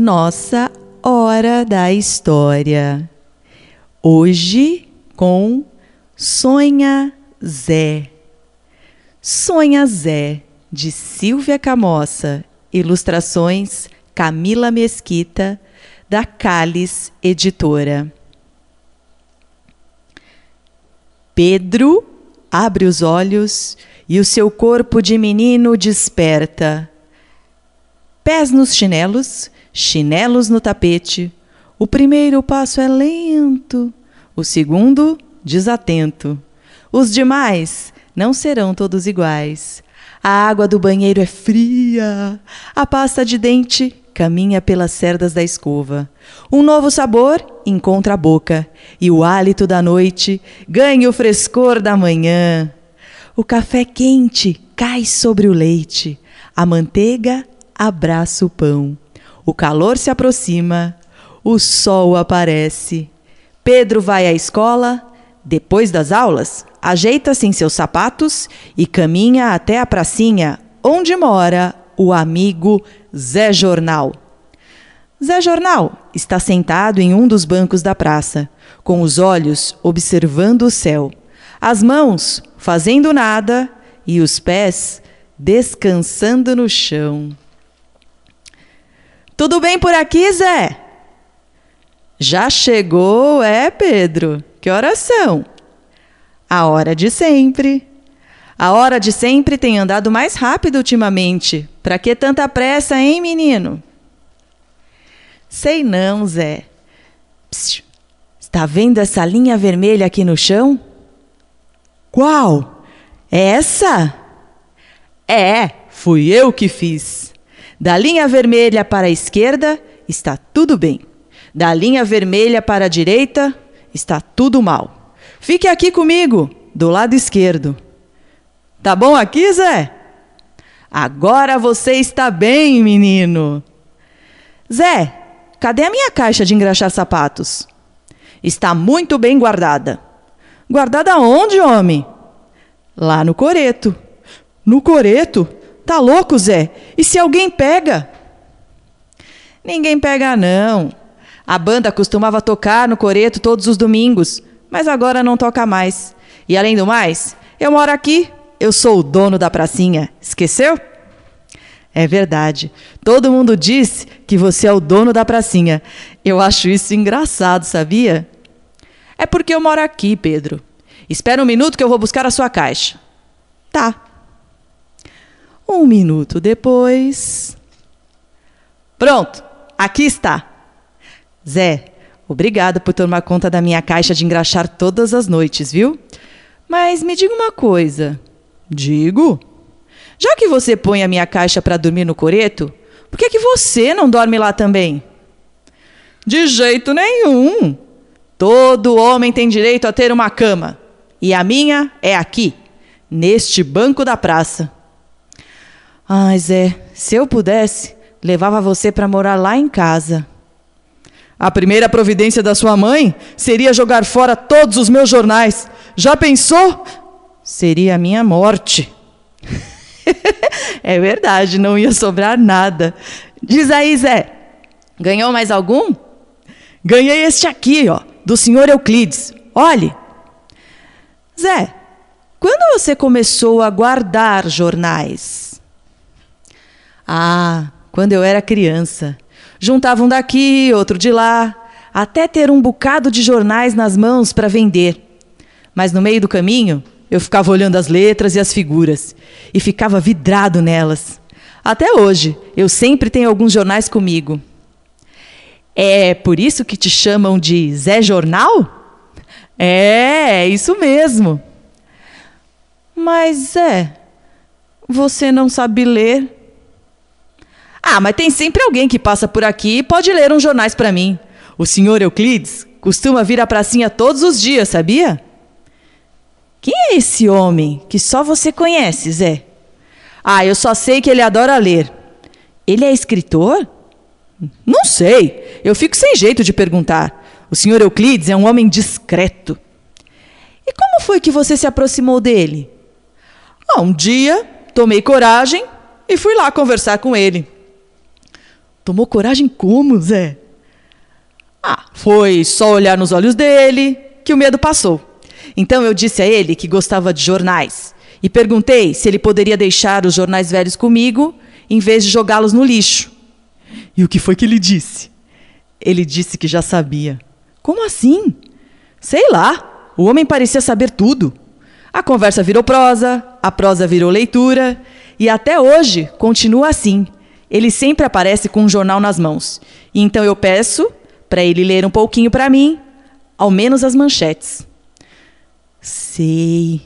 nossa hora da história. Hoje com Sonha Zé. Sonha Zé, de Silvia Camossa, ilustrações Camila Mesquita, da Calis Editora. Pedro abre os olhos e o seu corpo de menino desperta pés nos chinelos, chinelos no tapete. O primeiro passo é lento, o segundo, desatento. Os demais não serão todos iguais. A água do banheiro é fria, a pasta de dente caminha pelas cerdas da escova. Um novo sabor encontra a boca, e o hálito da noite ganha o frescor da manhã. O café quente cai sobre o leite, a manteiga abraça o pão. O calor se aproxima, o sol aparece. Pedro vai à escola. Depois das aulas, ajeita-se em seus sapatos e caminha até a pracinha onde mora o amigo Zé Jornal. Zé Jornal está sentado em um dos bancos da praça, com os olhos observando o céu, as mãos fazendo nada e os pés descansando no chão. Tudo bem por aqui, Zé? Já chegou, é, Pedro? Que horas são? A hora de sempre. A hora de sempre tem andado mais rápido ultimamente. Para que tanta pressa, hein, menino? Sei não, Zé. Psiu. Está vendo essa linha vermelha aqui no chão? Qual? Essa? É, fui eu que fiz. Da linha vermelha para a esquerda, está tudo bem. Da linha vermelha para a direita, está tudo mal. Fique aqui comigo, do lado esquerdo. Tá bom aqui, Zé? Agora você está bem, menino. Zé, cadê a minha caixa de engraxar sapatos? Está muito bem guardada. Guardada onde, homem? Lá no coreto. No coreto? Tá louco, Zé? E se alguém pega? Ninguém pega, não. A banda costumava tocar no Coreto todos os domingos, mas agora não toca mais. E além do mais, eu moro aqui, eu sou o dono da pracinha. Esqueceu? É verdade. Todo mundo diz que você é o dono da pracinha. Eu acho isso engraçado, sabia? É porque eu moro aqui, Pedro. Espera um minuto que eu vou buscar a sua caixa. Tá. Um minuto depois. Pronto, aqui está. Zé, obrigada por tomar conta da minha caixa de engraxar todas as noites, viu? Mas me diga uma coisa. Digo. Já que você põe a minha caixa para dormir no coreto, por que, que você não dorme lá também? De jeito nenhum. Todo homem tem direito a ter uma cama. E a minha é aqui, neste banco da praça. Ai, Zé, se eu pudesse, levava você para morar lá em casa. A primeira providência da sua mãe seria jogar fora todos os meus jornais. Já pensou? Seria a minha morte. é verdade, não ia sobrar nada. Diz aí, Zé, ganhou mais algum? Ganhei este aqui, ó, do senhor Euclides. Olhe. Zé, quando você começou a guardar jornais? Ah, quando eu era criança. Juntava um daqui, outro de lá, até ter um bocado de jornais nas mãos para vender. Mas no meio do caminho, eu ficava olhando as letras e as figuras e ficava vidrado nelas. Até hoje, eu sempre tenho alguns jornais comigo. É por isso que te chamam de Zé Jornal? É, é isso mesmo. Mas, Zé, você não sabe ler? Ah, mas tem sempre alguém que passa por aqui e pode ler uns jornais para mim. O senhor Euclides costuma vir à pracinha todos os dias, sabia? Quem é esse homem que só você conhece, Zé? Ah, eu só sei que ele adora ler. Ele é escritor? Não sei. Eu fico sem jeito de perguntar. O senhor Euclides é um homem discreto. E como foi que você se aproximou dele? Ah, um dia tomei coragem e fui lá conversar com ele. Tomou coragem como, Zé? Ah, foi só olhar nos olhos dele que o medo passou. Então eu disse a ele que gostava de jornais e perguntei se ele poderia deixar os jornais velhos comigo em vez de jogá-los no lixo. E o que foi que ele disse? Ele disse que já sabia. Como assim? Sei lá. O homem parecia saber tudo. A conversa virou prosa, a prosa virou leitura, e até hoje continua assim. Ele sempre aparece com um jornal nas mãos. Então eu peço para ele ler um pouquinho para mim, ao menos as manchetes. Sei.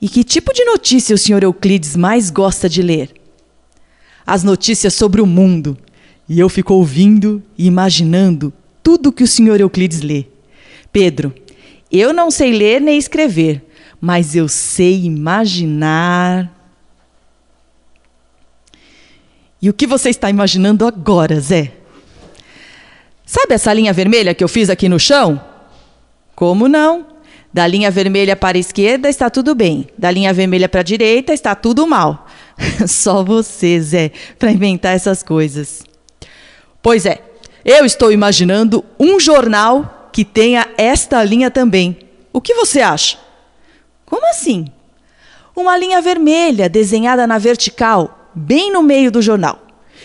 E que tipo de notícia o senhor Euclides mais gosta de ler? As notícias sobre o mundo. E eu fico ouvindo e imaginando tudo que o senhor Euclides lê. Pedro, eu não sei ler nem escrever, mas eu sei imaginar. E o que você está imaginando agora, Zé? Sabe essa linha vermelha que eu fiz aqui no chão? Como não? Da linha vermelha para a esquerda está tudo bem, da linha vermelha para a direita está tudo mal. Só você, Zé, para inventar essas coisas. Pois é, eu estou imaginando um jornal que tenha esta linha também. O que você acha? Como assim? Uma linha vermelha desenhada na vertical, bem no meio do jornal.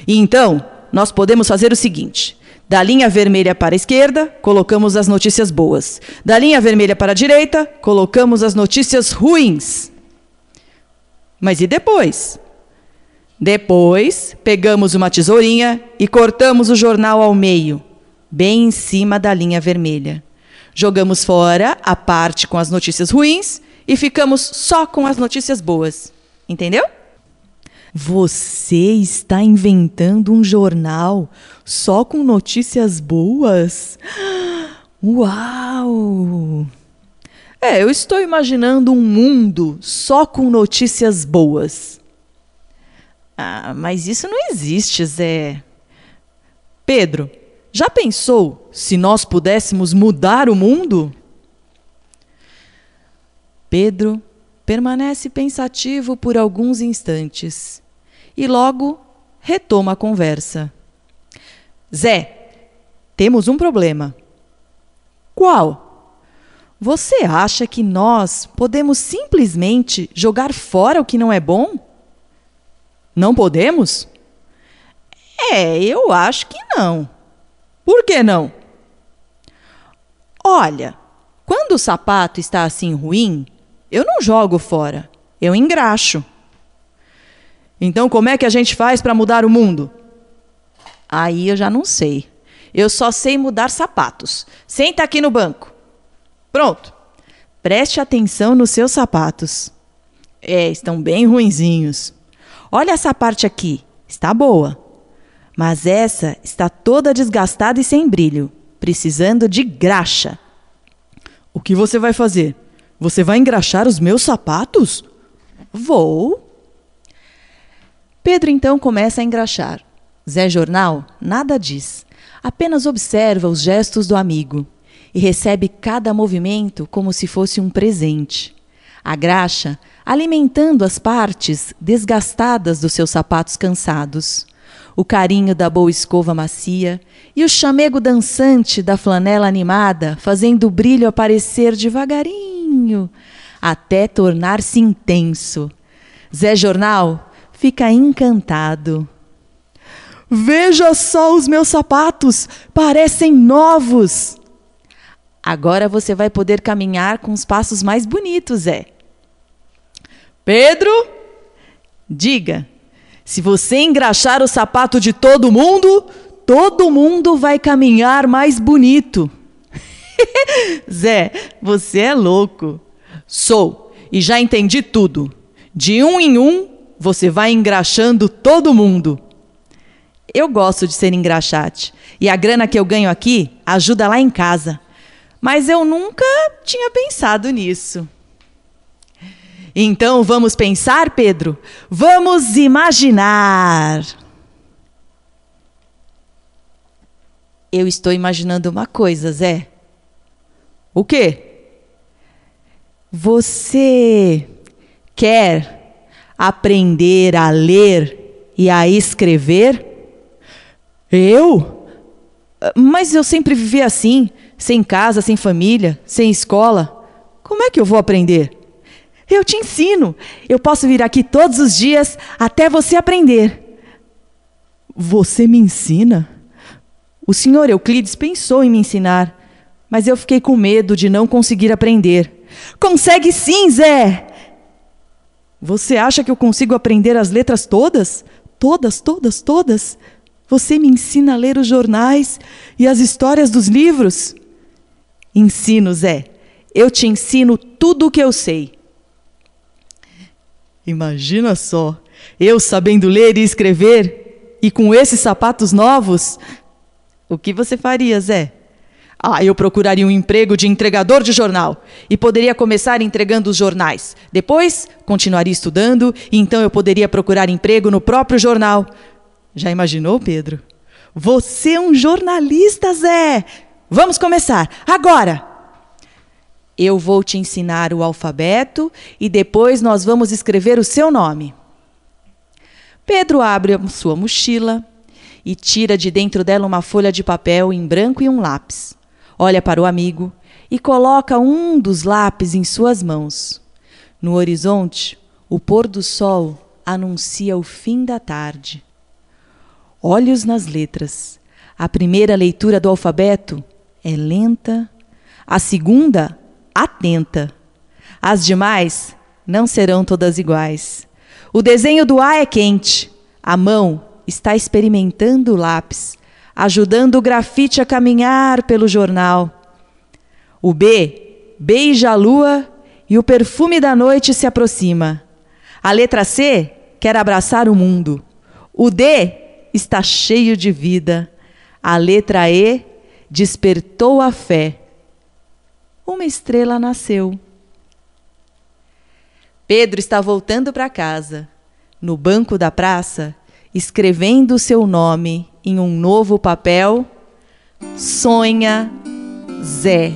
E então, nós podemos fazer o seguinte: da linha vermelha para a esquerda, colocamos as notícias boas. Da linha vermelha para a direita, colocamos as notícias ruins. Mas e depois? Depois, pegamos uma tesourinha e cortamos o jornal ao meio, bem em cima da linha vermelha. Jogamos fora a parte com as notícias ruins e ficamos só com as notícias boas. Entendeu? Você está inventando um jornal só com notícias boas? Uau! É, eu estou imaginando um mundo só com notícias boas. Ah, mas isso não existe, Zé. Pedro, já pensou se nós pudéssemos mudar o mundo? Pedro permanece pensativo por alguns instantes e logo retoma a conversa. Zé, temos um problema. Qual? Você acha que nós podemos simplesmente jogar fora o que não é bom? Não podemos? É, eu acho que não. Por que não? Olha, quando o sapato está assim ruim, eu não jogo fora, eu engraxo. Então, como é que a gente faz para mudar o mundo? Aí eu já não sei. Eu só sei mudar sapatos. Senta aqui no banco. Pronto. Preste atenção nos seus sapatos. É, estão bem ruinzinhos. Olha essa parte aqui. Está boa. Mas essa está toda desgastada e sem brilho, precisando de graxa. O que você vai fazer? Você vai engraxar os meus sapatos? Vou. Pedro então começa a engraxar. Zé Jornal nada diz, apenas observa os gestos do amigo e recebe cada movimento como se fosse um presente. A graxa alimentando as partes desgastadas dos seus sapatos cansados, o carinho da boa escova macia e o chamego dançante da flanela animada fazendo o brilho aparecer devagarinho até tornar-se intenso. Zé Jornal fica encantado. Veja só os meus sapatos, parecem novos. Agora você vai poder caminhar com os passos mais bonitos, é. Pedro, diga, se você engraxar o sapato de todo mundo, todo mundo vai caminhar mais bonito. Zé, você é louco. Sou, e já entendi tudo. De um em um, você vai engraxando todo mundo. Eu gosto de ser engraxate. E a grana que eu ganho aqui ajuda lá em casa. Mas eu nunca tinha pensado nisso. Então vamos pensar, Pedro? Vamos imaginar. Eu estou imaginando uma coisa, Zé. O quê? Você quer aprender a ler e a escrever? Eu? Mas eu sempre vivi assim, sem casa, sem família, sem escola. Como é que eu vou aprender? Eu te ensino. Eu posso vir aqui todos os dias até você aprender. Você me ensina? O senhor Euclides pensou em me ensinar, mas eu fiquei com medo de não conseguir aprender. Consegue sim, Zé! Você acha que eu consigo aprender as letras todas? Todas, todas, todas? Você me ensina a ler os jornais e as histórias dos livros? Ensino, Zé. Eu te ensino tudo o que eu sei. Imagina só, eu sabendo ler e escrever e com esses sapatos novos. O que você faria, Zé? Ah, eu procuraria um emprego de entregador de jornal e poderia começar entregando os jornais. Depois, continuaria estudando e então eu poderia procurar emprego no próprio jornal. Já imaginou, Pedro? Você é um jornalista, Zé! Vamos começar agora! Eu vou te ensinar o alfabeto e depois nós vamos escrever o seu nome. Pedro abre a sua mochila e tira de dentro dela uma folha de papel em branco e um lápis olha para o amigo e coloca um dos lápis em suas mãos. No horizonte, o pôr do sol anuncia o fim da tarde. Olhos nas letras. A primeira leitura do alfabeto é lenta, a segunda, atenta. As demais não serão todas iguais. O desenho do A é quente, a mão está experimentando o lápis ajudando o grafite a caminhar pelo jornal. O B beija a lua e o perfume da noite se aproxima. A letra C quer abraçar o mundo. O D está cheio de vida. A letra E despertou a fé. Uma estrela nasceu. Pedro está voltando para casa. No banco da praça, escrevendo seu nome em um novo papel, sonha Zé.